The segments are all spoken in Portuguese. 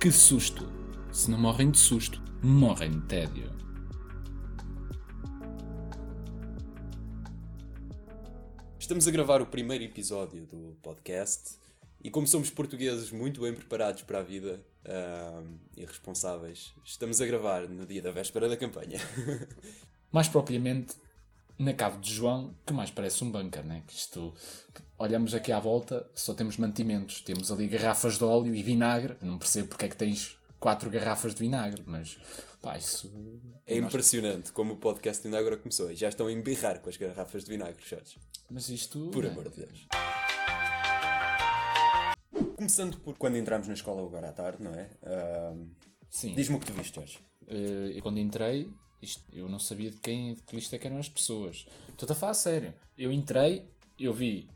Que susto! Se não morrem de susto, morrem de tédio. Estamos a gravar o primeiro episódio do podcast e, como somos portugueses muito bem preparados para a vida ahm, e responsáveis, estamos a gravar no dia da véspera da campanha. Mais propriamente na cave de João, que mais parece um bunker, né? Que isto, olhamos aqui à volta, só temos mantimentos. Temos ali garrafas de óleo e vinagre. Não percebo porque é que tens quatro garrafas de vinagre, mas pá, isso. É nós- impressionante como o podcast ainda agora começou e já estão a embirrar com as garrafas de vinagre, Jorge. Mas isto. Por né? amor de Deus. Começando por quando entramos na escola agora à tarde, não é? Ahm, Sim. Diz-me o que tu viste, Jorge. Eh, e quando entrei, isto- eu não sabia de quem de que lista é que eram as pessoas. Estou a falar sério. Eu entrei, eu vi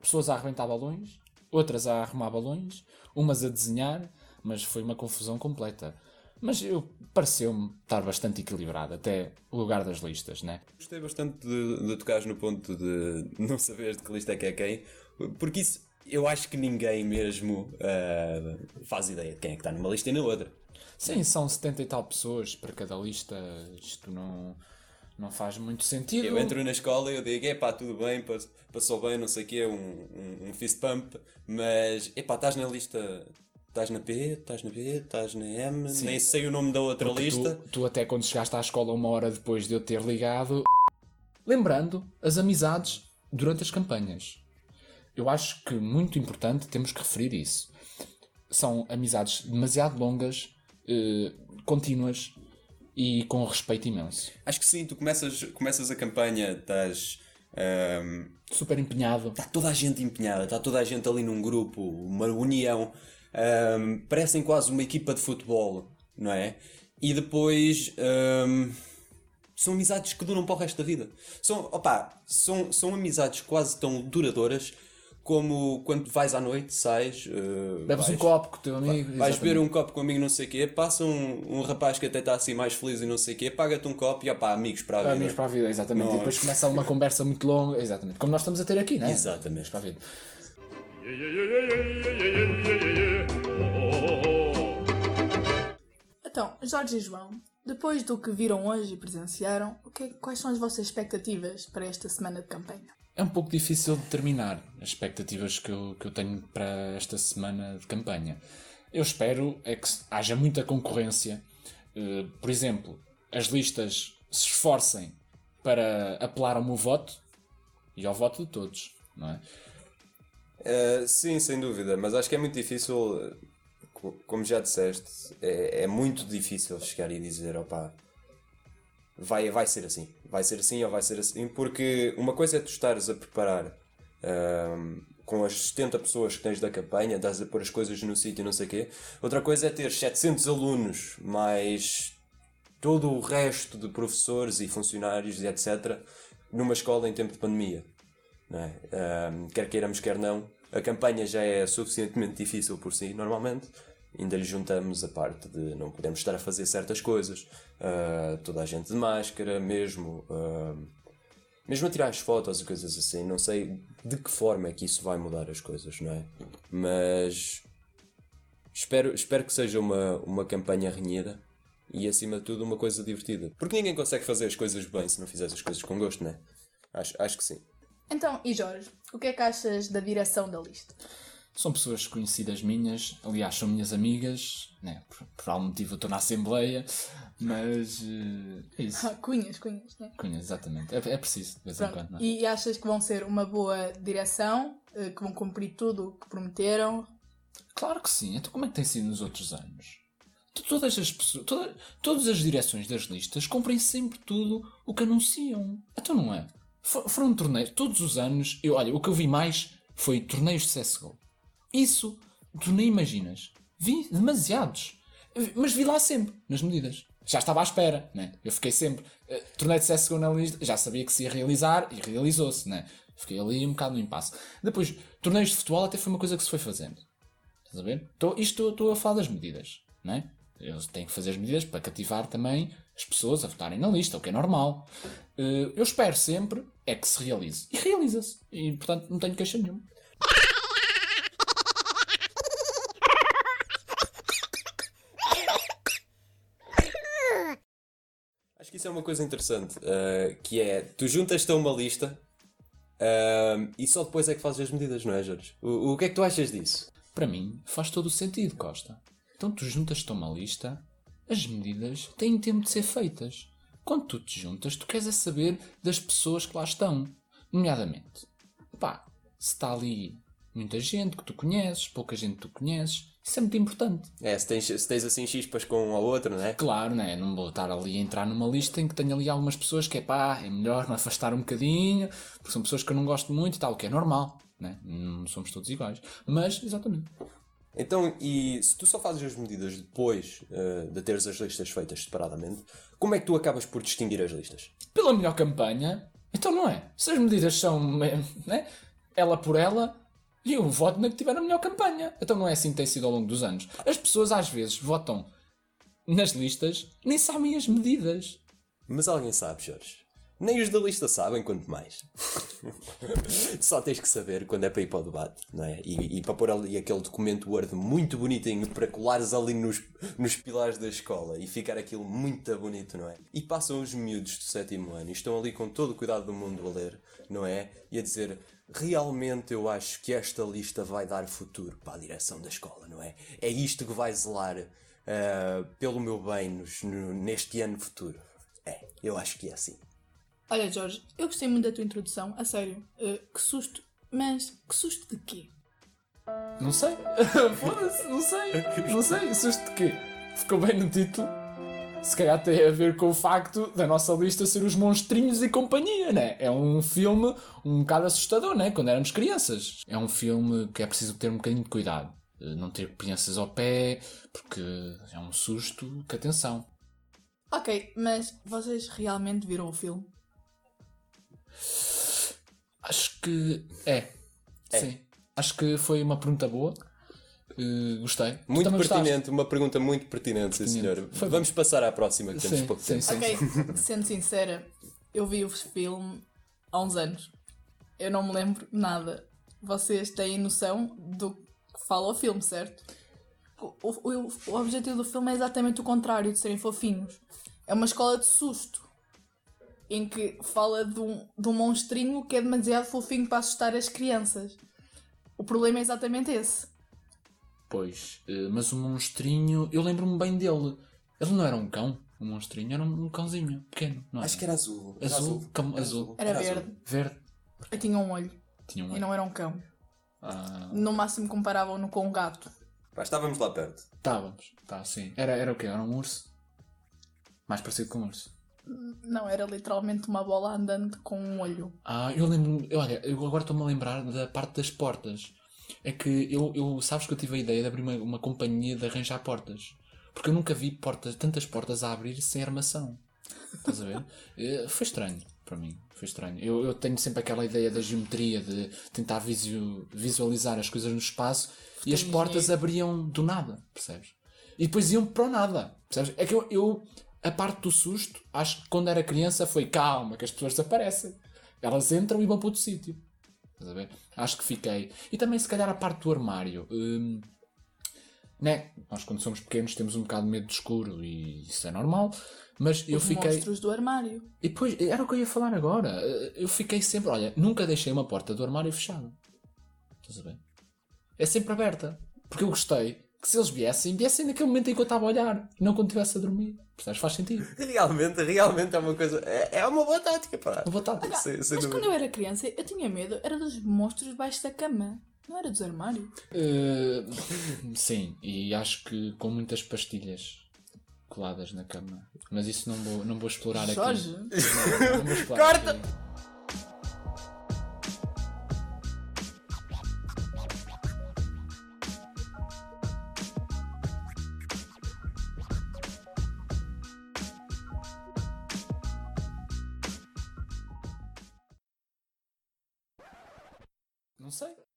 pessoas a arrebentar balões, outras a arrumar balões, umas a desenhar, mas foi uma confusão completa. Mas eu pareceu-me estar bastante equilibrado, até o lugar das listas, né? Gostei bastante de, de tocares no ponto de não saberes de que lista é que é quem, porque isso eu acho que ninguém mesmo ah, faz ideia de quem é que está numa lista e na outra. Sim, são 70 e tal pessoas para cada lista, isto não, não faz muito sentido. Eu entro na escola e eu digo, epá, tudo bem, pass- passou bem, não sei o quê, um, um, um fist pump, mas epá, estás na lista, estás na P, estás na B, estás na M, nem sei o nome da outra lista. Tu, tu até quando chegaste à escola uma hora depois de eu ter ligado. Lembrando as amizades durante as campanhas. Eu acho que muito importante temos que referir isso. São amizades demasiado longas, eh, contínuas e com respeito imenso. Acho que sim, tu começas, começas a campanha, estás. ahm, Super empenhado. está toda a gente empenhada, está toda a gente ali num grupo, uma união, ahm, parecem quase uma equipa de futebol, não é? E depois ahm, são amizades que duram para o resto da vida. São, opa, são, são amizades quase tão duradouras como quando vais à noite, sais, eh, Bebes um vais- copo com o teu amigo. Vais exatamente. beber um copo com um amigo, não sei o quê, passa um, um rapaz que até está assim mais feliz e não sei o quê, paga-te um copo e opá, amigos para a vida. Amigos para a vida, exatamente. Não. E depois começa uma conversa muito longa, exatamente. Como nós estamos a ter aqui, não é? Exatamente. Para a vida. Então, Jorge e João, depois do que viram hoje e presenciaram, o que é- quais são as vossas expectativas para esta semana de campanha? É um pouco difícil determinar as expectativas que eu, que eu tenho para esta semana de campanha. Eu espero é que haja muita concorrência. Eh, por exemplo, as listas se esforcem para apelar ao meu voto e ao voto de todos, não é? Uh, sim, sem dúvida, mas acho que é muito difícil, co- como já disseste, é, é muito difícil chegar e dizer, opá, vai, vai ser assim, vai ser assim ou vai ser assim, porque uma coisa é tu estares a preparar um, com as 70 pessoas que tens da campanha, estás a pôr as coisas no sítio e não sei o quê, outra coisa é ter 700 alunos, mais todo o resto de professores e funcionários e etc., numa escola em tempo de pandemia é? Ahm, quer queiramos, quer não, a campanha já é suficientemente difícil por si, normalmente. Ainda lhe juntamos a parte de não podemos estar a fazer certas coisas, ah, toda a gente de máscara, mesmo, ah, mesmo a tirar as fotos e coisas assim. Não sei de que forma é que isso vai mudar as coisas, não é? Mas espero, espero que seja uma, uma campanha renhida e, acima de tudo, uma coisa divertida. Porque ninguém consegue fazer as coisas bem se não fizeres as coisas com gosto, não é? Acho, acho que sim. Então, e Jorge, o que é que achas da direção da lista? São pessoas conhecidas minhas, aliás, são minhas amigas, né? por, por algum motivo eu estou na Assembleia, mas eh, é isso. Ah, cunhas, cunhas, né? Conheço, exatamente. É, é preciso, de vez em Pronto. quando. Não é? E achas que vão ser uma boa direção, eh, que vão cumprir tudo o que prometeram? Claro que sim. Então como é que tem sido nos outros anos? To- Todas as pessoas, toda- todas as direções das listas cumprem sempre tudo o que anunciam. Então não é? Fo- Foram torneios, todos os anos, eu, olha, o que eu vi mais foi torneios de CSGO. Isso, tu nem imaginas. Vi demasiados. Mas vi lá sempre, nas medidas. Já estava à espera, né? Eu fiquei sempre. eh, torneio de CSGO na lista, já sabia que se ia realizar e realizou-se, né? Fiquei ali um bocado no impasse. Depois, torneios de futebol até foi uma coisa que se foi fazendo. Estás a ver? Tô, isto estou a falar das medidas, não é? Eles têm que fazer as medidas para cativar também as pessoas a votarem na lista, o que é normal. Eh, Eu espero sempre é que se realize. E realiza-se. E, portanto, não tenho queixa nenhuma. Isso é uma coisa interessante, uh, que é, tu juntas-te a uma lista uh, e só depois é que fazes as medidas, não é, Jorge? O, o que é que tu achas disso? Para mim, faz todo o sentido, Costa. Então tu juntas-te a uma lista, as medidas têm tempo de ser feitas. Quando tu te juntas, tu queres é saber das pessoas que lá estão. Nomeadamente, pá, se está ali muita gente que tu conheces, pouca gente que tu conheces, isso é muito importante. É, se tens, se tens assim chispas com um ou outro, não é? Claro, né? não vou estar ali a entrar numa lista em que tenho ali algumas pessoas que é pá, é melhor me afastar um bocadinho, porque são pessoas que eu não gosto muito e tal, o que é normal, né? não somos todos iguais. Mas, exatamente. Então, e se tu só fazes as medidas depois uh, de teres as listas feitas separadamente, como é que tu acabas por distinguir as listas? Pela melhor campanha. Então não é. Se as medidas são né, ela por ela, e eu voto na que tiver a melhor campanha. Então não é assim que tem sido ao longo dos anos. As pessoas às vezes votam nas listas, nem sabem as medidas. Mas alguém sabe, Jorge. Nem os da lista sabem, quanto mais. Só tens que saber quando é para ir para o debate, não é? E, e para pôr ali aquele documento Word muito bonitinho para colares ali nos, nos pilares da escola e ficar aquilo muito bonito, não é? E passam os miúdos do sétimo ano e estão ali com todo o cuidado do mundo a ler, não é? E a dizer: realmente eu acho que esta lista vai dar futuro para a direção da escola, não é? É isto que vai zelar uh, pelo meu bem nos, no, neste ano futuro. É, eu acho que é assim. Olha, Jorge, eu gostei muito da tua introdução, a sério. Uh, que susto. Mas que susto de quê? Não sei. Foda-se, não sei. Não sei. Susto de quê? Ficou bem no título. Se calhar tem a ver com o facto da nossa lista ser os monstrinhos e companhia, né? É um filme um bocado assustador, né? Quando éramos crianças. É um filme que é preciso ter um bocadinho de cuidado. Eh, não ter crianças ao pé, porque é um susto que atenção. Ok, mas vocês realmente viram o filme? Acho que é. é. Sim. Acho que foi uma pergunta boa. Uh, gostei. Muito pertinente, gostaste? uma pergunta muito pertinente, pertinente. sim senhor. Foi Vamos bom. passar à próxima que sim, temos pouco sim, tempo. Sim, ok, sendo sincera, eu vi o filme há uns anos. Eu não me lembro nada. Vocês têm noção do que fala o filme, certo? O, o, o objetivo do filme é exatamente o contrário de serem fofinhos. É uma escola de susto em que fala de um, de um monstrinho que é demasiado fofinho para assustar as crianças. O problema é exatamente esse. Pois, eh, mas o monstrinho, eu lembro-me bem dele. Ele não era um cão, o um monstrinho, era um cãozinho pequeno. Não Acho que era azul. Era azul, azul. Cão, era azul. Era, era verde. Azul. Verde. Eu tinha um olho. Tinha um olho. E não era um cão. Ah. No máximo comparavam-no com um gato. Pá, estávamos lá perto. Estávamos, tá, sim. Era, era o quê? Era um urso? Mais parecido com um urso. Não, era literalmente uma bola andando com um olho. Ah, eu lembro. Olha, eu agora estou-me a lembrar da parte das portas. É que eu, eu sabes que eu tive a ideia de abrir uma, uma companhia de arranjar portas. Porque eu nunca vi portas, tantas portas a abrir sem armação. Estás a ver? Eh, foi estranho para mim. Foi estranho. Eu, eu tenho sempre aquela ideia da geometria, de tentar visualizar as coisas no espaço e as portas abriam do nada, percebes? E depois iam para o nada, percebes? É que eu, eu a parte do susto, acho que quando era criança foi calma, que as pessoas desaparecem. Elas entram e vão para outro sítio. Estás a ver? Acho que fiquei. E também, se calhar, a parte do armário. Hum, né? Nós, quando somos pequenos, temos um bocado de medo de escuro e isso é normal. Mas Os eu fiquei. monstros do armário. E depois, era o que eu ia falar agora. Eu fiquei sempre. Olha, nunca deixei uma porta do armário fechada. Estás a ver? É sempre aberta. Porque eu gostei que se eles viessem, viessem naquele momento em que eu estava a olhar, não quando estivesse a dormir. Percebes? Faz sentido. Realmente, realmente é uma coisa. É, é uma boa tática, pá. Uma boa tática. Olha, sem, sem mas dúvida. quando eu era criança, eu tinha medo, era dos monstros debaixo da cama. Não era dos armários? Uh, sim, e acho que com muitas pastilhas coladas na cama. Mas isso não vou, não vou explorar Jorge? aqui. Não, não vou explorar Corta! Aqui. Não sei.